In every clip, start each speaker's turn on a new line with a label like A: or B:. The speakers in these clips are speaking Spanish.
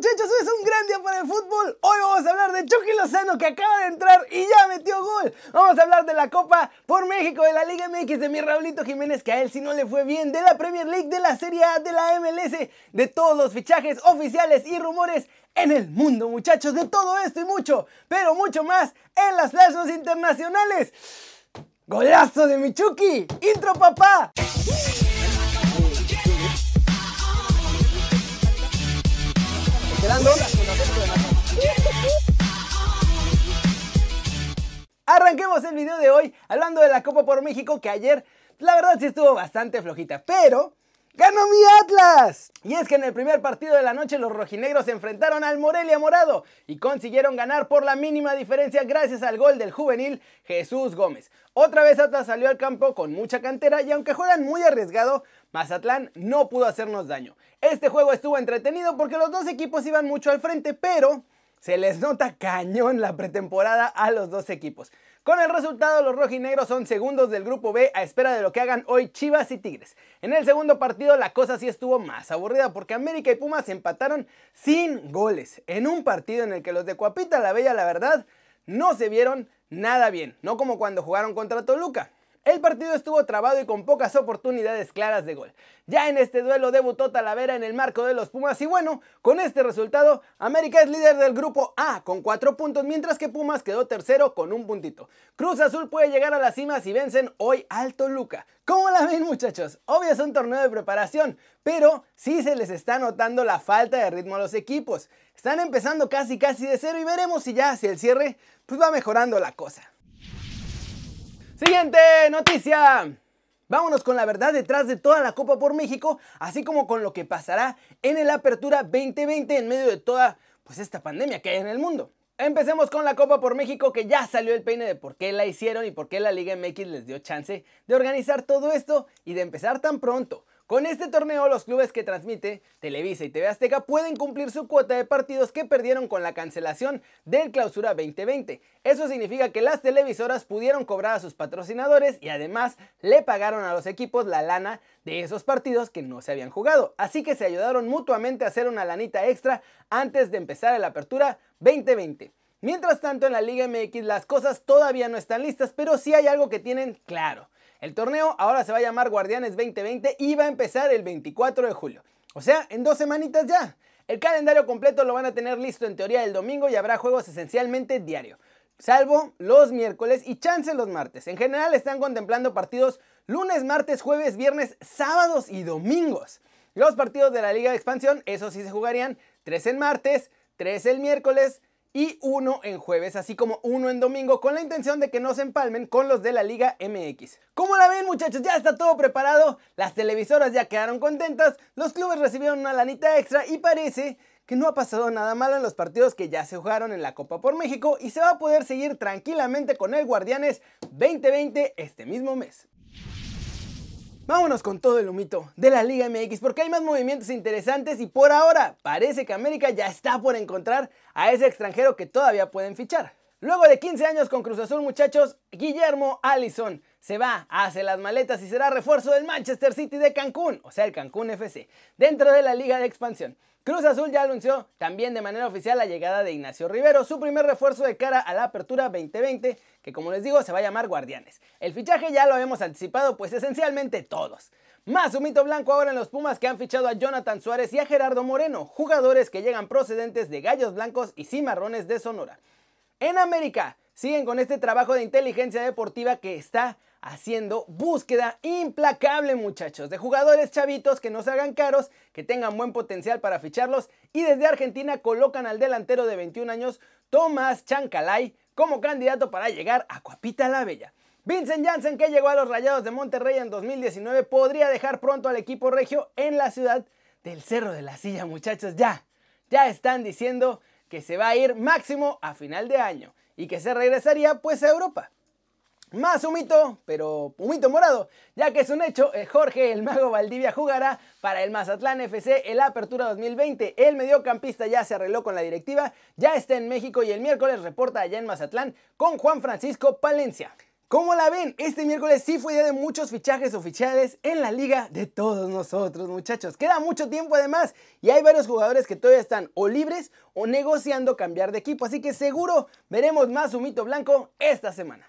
A: muchachos? Hoy es un gran día para el fútbol. Hoy vamos a hablar de Chucky Lozano que acaba de entrar y ya metió gol. Vamos a hablar de la Copa por México, de la Liga MX, de mi Raulito Jiménez que a él si no le fue bien, de la Premier League, de la Serie A, de la MLS, de todos los fichajes oficiales y rumores en el mundo, muchachos, de todo esto y mucho, pero mucho más en las plazas internacionales. ¡Golazo de Chucky! ¡Intro, papá! Arranquemos el video de hoy hablando de la Copa por México que ayer la verdad sí estuvo bastante flojita, pero ¡Ganó mi Atlas! Y es que en el primer partido de la noche los rojinegros se enfrentaron al Morelia Morado y consiguieron ganar por la mínima diferencia gracias al gol del juvenil Jesús Gómez. Otra vez Atlas salió al campo con mucha cantera y aunque juegan muy arriesgado, Mazatlán no pudo hacernos daño. Este juego estuvo entretenido porque los dos equipos iban mucho al frente, pero se les nota cañón la pretemporada a los dos equipos. Con el resultado, los rojinegros son segundos del grupo B a espera de lo que hagan hoy Chivas y Tigres. En el segundo partido la cosa sí estuvo más aburrida porque América y Pumas empataron sin goles, en un partido en el que los de Cuapita la Bella la verdad no se vieron nada bien, no como cuando jugaron contra Toluca. El partido estuvo trabado y con pocas oportunidades claras de gol. Ya en este duelo debutó Talavera en el marco de los Pumas y bueno, con este resultado, América es líder del grupo A con 4 puntos, mientras que Pumas quedó tercero con un puntito. Cruz Azul puede llegar a la cima si vencen hoy al Toluca. ¿Cómo la ven muchachos? Obvio es un torneo de preparación, pero sí se les está notando la falta de ritmo a los equipos. Están empezando casi casi de cero y veremos si ya hacia el cierre pues va mejorando la cosa. Siguiente noticia. Vámonos con la verdad detrás de toda la Copa por México, así como con lo que pasará en el Apertura 2020 en medio de toda pues esta pandemia que hay en el mundo. Empecemos con la Copa por México que ya salió el peine de por qué la hicieron y por qué la Liga MX les dio chance de organizar todo esto y de empezar tan pronto. Con este torneo los clubes que transmite Televisa y TV Azteca pueden cumplir su cuota de partidos que perdieron con la cancelación del Clausura 2020. Eso significa que las televisoras pudieron cobrar a sus patrocinadores y además le pagaron a los equipos la lana de esos partidos que no se habían jugado. Así que se ayudaron mutuamente a hacer una lanita extra antes de empezar la Apertura 2020. Mientras tanto en la Liga MX las cosas todavía no están listas, pero sí hay algo que tienen claro. El torneo ahora se va a llamar Guardianes 2020 y va a empezar el 24 de julio. O sea, en dos semanitas ya. El calendario completo lo van a tener listo en teoría el domingo y habrá juegos esencialmente diario. Salvo los miércoles y chance los martes. En general están contemplando partidos lunes, martes, jueves, viernes, sábados y domingos. Los partidos de la Liga de Expansión, esos sí se jugarían 3 en martes, 3 el miércoles, y uno en jueves, así como uno en domingo, con la intención de que no se empalmen con los de la Liga MX. Como la ven muchachos, ya está todo preparado, las televisoras ya quedaron contentas, los clubes recibieron una lanita extra y parece que no ha pasado nada malo en los partidos que ya se jugaron en la Copa por México y se va a poder seguir tranquilamente con el Guardianes 2020 este mismo mes. Vámonos con todo el humito de la Liga MX porque hay más movimientos interesantes y por ahora parece que América ya está por encontrar a ese extranjero que todavía pueden fichar. Luego de 15 años con Cruz Azul muchachos, Guillermo Allison se va, hace las maletas y será refuerzo del Manchester City de Cancún, o sea el Cancún FC, dentro de la Liga de Expansión. Cruz Azul ya anunció también de manera oficial la llegada de Ignacio Rivero, su primer refuerzo de cara a la apertura 2020, que como les digo se va a llamar Guardianes. El fichaje ya lo habíamos anticipado, pues esencialmente todos. Más un mito blanco ahora en los Pumas que han fichado a Jonathan Suárez y a Gerardo Moreno, jugadores que llegan procedentes de Gallos Blancos y Cimarrones de Sonora. En América. Siguen con este trabajo de inteligencia deportiva que está haciendo búsqueda implacable muchachos de jugadores chavitos que no se hagan caros, que tengan buen potencial para ficharlos. Y desde Argentina colocan al delantero de 21 años Tomás Chancalay como candidato para llegar a Cuapita la Bella. Vincent Janssen que llegó a los Rayados de Monterrey en 2019 podría dejar pronto al equipo regio en la ciudad del Cerro de la Silla muchachos. Ya, ya están diciendo que se va a ir máximo a final de año y que se regresaría pues a Europa. Más humito, pero humito morado, ya que es un hecho, eh, Jorge el Mago Valdivia jugará para el Mazatlán FC en la Apertura 2020. El mediocampista ya se arregló con la directiva, ya está en México y el miércoles reporta allá en Mazatlán con Juan Francisco Palencia. ¿Cómo la ven? Este miércoles sí fue día de muchos fichajes oficiales en la liga de todos nosotros, muchachos. Queda mucho tiempo además y hay varios jugadores que todavía están o libres o negociando cambiar de equipo. Así que seguro veremos más humito blanco esta semana.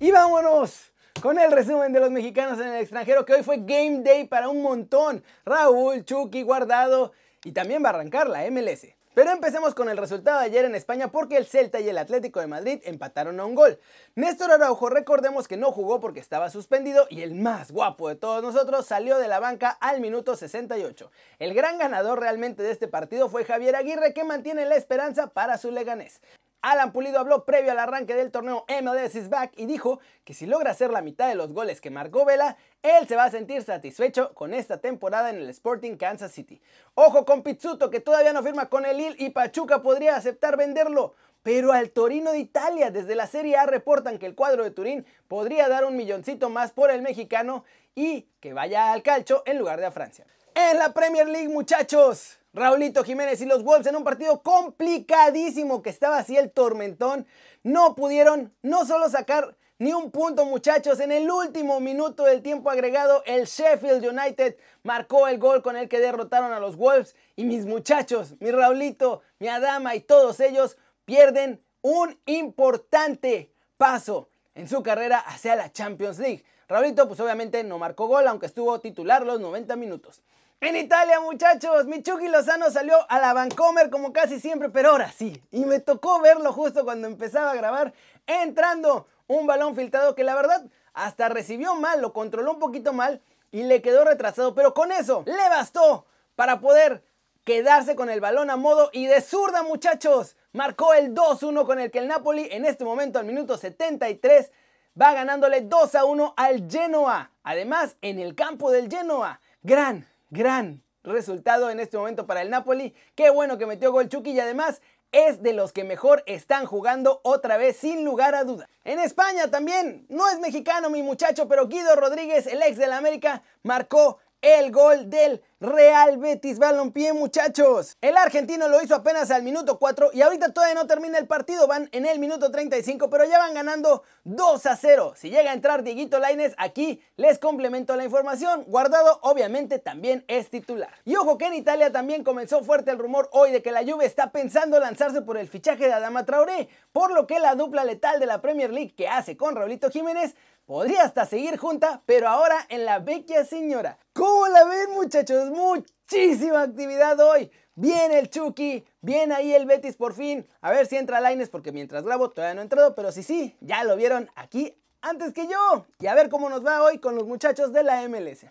A: Y vámonos con el resumen de los mexicanos en el extranjero, que hoy fue Game Day para un montón. Raúl, Chucky, Guardado y también va a arrancar la MLS. Pero empecemos con el resultado de ayer en España porque el Celta y el Atlético de Madrid empataron a un gol. Néstor Araujo, recordemos que no jugó porque estaba suspendido y el más guapo de todos nosotros salió de la banca al minuto 68. El gran ganador realmente de este partido fue Javier Aguirre que mantiene la esperanza para su Leganés. Alan Pulido habló previo al arranque del torneo MLS is back y dijo que si logra hacer la mitad de los goles que marcó Vela, él se va a sentir satisfecho con esta temporada en el Sporting Kansas City. Ojo con Pizzuto que todavía no firma con el Lille y Pachuca podría aceptar venderlo. Pero al Torino de Italia, desde la Serie A reportan que el cuadro de Turín podría dar un milloncito más por el mexicano y que vaya al calcho en lugar de a Francia. En la Premier League, muchachos, Raulito Jiménez y los Wolves en un partido complicadísimo que estaba así el tormentón, no pudieron no solo sacar ni un punto muchachos, en el último minuto del tiempo agregado el Sheffield United marcó el gol con el que derrotaron a los Wolves y mis muchachos, mi Raulito, mi Adama y todos ellos pierden un importante paso en su carrera hacia la Champions League. Raulito pues obviamente no marcó gol aunque estuvo titular los 90 minutos. En Italia, muchachos, Michuki Lozano salió a la Vancomer como casi siempre, pero ahora sí. Y me tocó verlo justo cuando empezaba a grabar, entrando un balón filtrado que la verdad hasta recibió mal, lo controló un poquito mal y le quedó retrasado, pero con eso le bastó para poder quedarse con el balón a modo y de zurda, muchachos. Marcó el 2-1 con el que el Napoli en este momento al minuto 73 va ganándole 2 1 al Genoa. Además, en el campo del Genoa, gran gran resultado en este momento para el Napoli. Qué bueno que metió gol Chucky y además es de los que mejor están jugando otra vez sin lugar a duda. En España también, no es mexicano mi muchacho, pero Guido Rodríguez, el ex del América, marcó el gol del Real Betis Balompié, muchachos. El argentino lo hizo apenas al minuto 4 y ahorita todavía no termina el partido, van en el minuto 35, pero ya van ganando 2 a 0. Si llega a entrar Dieguito Laines, aquí les complemento la información. Guardado, obviamente, también es titular. Y ojo que en Italia también comenzó fuerte el rumor hoy de que la Juve está pensando lanzarse por el fichaje de Adama Traoré, por lo que la dupla letal de la Premier League que hace con Raulito Jiménez podría hasta seguir junta, pero ahora en la vecchia señora. ¿Cómo la ven muchachos? Muchísima actividad hoy. Viene el Chucky, viene ahí el Betis por fin. A ver si entra Laines porque mientras grabo todavía no ha entrado, pero sí, sí, ya lo vieron aquí antes que yo. Y a ver cómo nos va hoy con los muchachos de la MLS.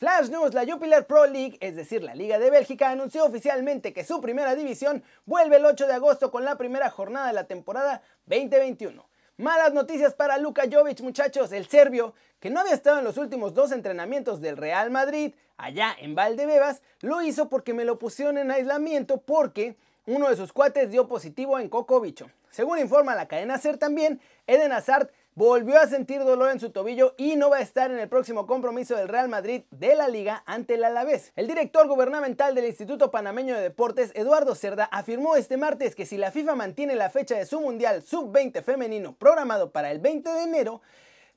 A: Flash News, la Jupiler Pro League, es decir, la Liga de Bélgica, anunció oficialmente que su primera división vuelve el 8 de agosto con la primera jornada de la temporada 2021. Malas noticias para Luka Jovic, muchachos, el serbio, que no había estado en los últimos dos entrenamientos del Real Madrid, allá en Valdebebas, lo hizo porque me lo pusieron en aislamiento porque uno de sus cuates dio positivo en Coco Bicho. Según informa la cadena SER también, Eden Hazard volvió a sentir dolor en su tobillo y no va a estar en el próximo compromiso del Real Madrid de la liga ante el Alavés. El director gubernamental del Instituto Panameño de Deportes, Eduardo Cerda, afirmó este martes que si la FIFA mantiene la fecha de su Mundial Sub-20 femenino programado para el 20 de enero,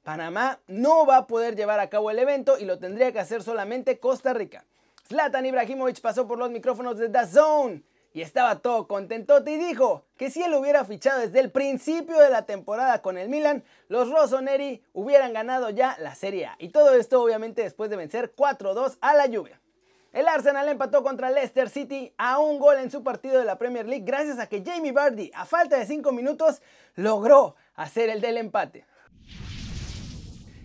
A: Panamá no va a poder llevar a cabo el evento y lo tendría que hacer solamente Costa Rica. Zlatan Ibrahimovic pasó por los micrófonos de The Zone y estaba todo contentote y dijo que si él hubiera fichado desde el principio de la temporada con el Milan, los Rossoneri hubieran ganado ya la Serie A. Y todo esto obviamente después de vencer 4-2 a la lluvia. El Arsenal empató contra Leicester City a un gol en su partido de la Premier League gracias a que Jamie Vardy, a falta de 5 minutos, logró hacer el del empate.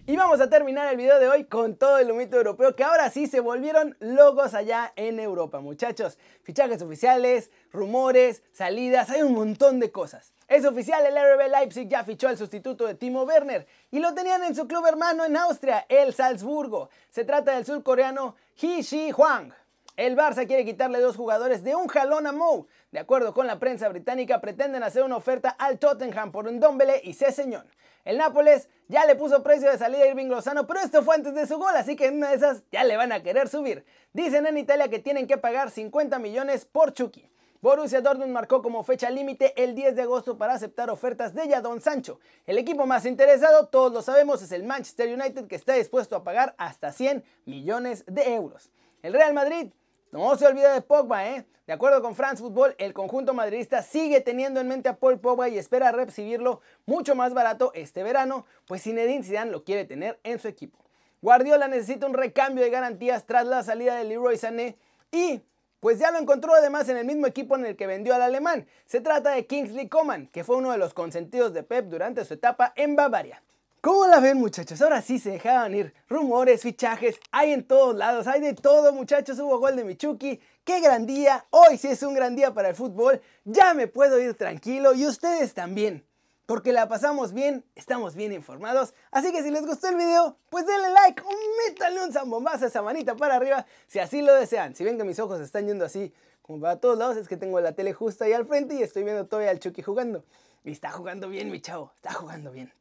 A: Y vamos a terminar el video de hoy con todo el humito europeo que ahora sí se volvieron locos allá en Europa, muchachos. Fichajes oficiales, rumores, salidas, hay un montón de cosas. Es oficial, el RB Leipzig ya fichó al sustituto de Timo Werner y lo tenían en su club hermano en Austria, el Salzburgo. Se trata del surcoreano Hee Shi Hwang. El Barça quiere quitarle dos jugadores de un jalón a Mou. De acuerdo con la prensa británica, pretenden hacer una oferta al Tottenham por un Dombele y Ceseñón. El Nápoles ya le puso precio de salida a Irving Lozano, pero esto fue antes de su gol, así que en una de esas ya le van a querer subir. Dicen en Italia que tienen que pagar 50 millones por Chucky. Borussia Dortmund marcó como fecha límite el 10 de agosto para aceptar ofertas de Jadon Sancho. El equipo más interesado, todos lo sabemos, es el Manchester United que está dispuesto a pagar hasta 100 millones de euros. El Real Madrid no se olvide de Pogba, ¿eh? De acuerdo con France Football, el conjunto madridista sigue teniendo en mente a Paul Pogba y espera recibirlo mucho más barato este verano, pues Zinedine Zidane lo quiere tener en su equipo. Guardiola necesita un recambio de garantías tras la salida de Leroy Sané y pues ya lo encontró además en el mismo equipo en el que vendió al alemán. Se trata de Kingsley Coman, que fue uno de los consentidos de Pep durante su etapa en Bavaria. ¿Cómo la ven muchachos? Ahora sí se dejaban ir rumores, fichajes, hay en todos lados, hay de todo muchachos, hubo gol de Michuki, qué gran día, hoy sí es un gran día para el fútbol, ya me puedo ir tranquilo y ustedes también porque la pasamos bien, estamos bien informados. Así que si les gustó el video, pues denle like, métanle un zambombazo a esa manita para arriba si así lo desean. Si ven que mis ojos están yendo así como para todos lados, es que tengo la tele justo ahí al frente y estoy viendo todavía al Chucky jugando. Y está jugando bien, mi chavo, está jugando bien.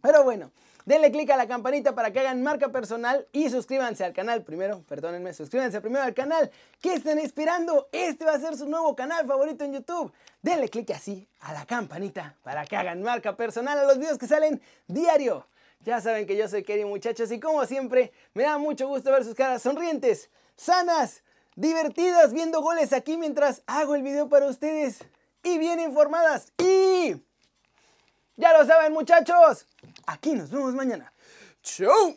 A: Pero bueno, denle click a la campanita para que hagan marca personal y suscríbanse al canal primero, perdónenme, suscríbanse primero al canal. ¿Qué están esperando? Este va a ser su nuevo canal favorito en YouTube. Denle click así a la campanita para que hagan marca personal a los videos que salen diario. Ya saben que yo soy Kerry muchachos y como siempre me da mucho gusto ver sus caras sonrientes, sanas, divertidas viendo goles aquí mientras hago el video para ustedes y bien informadas y... Ya lo saben muchachos, aquí nos vemos mañana. ¡Chau!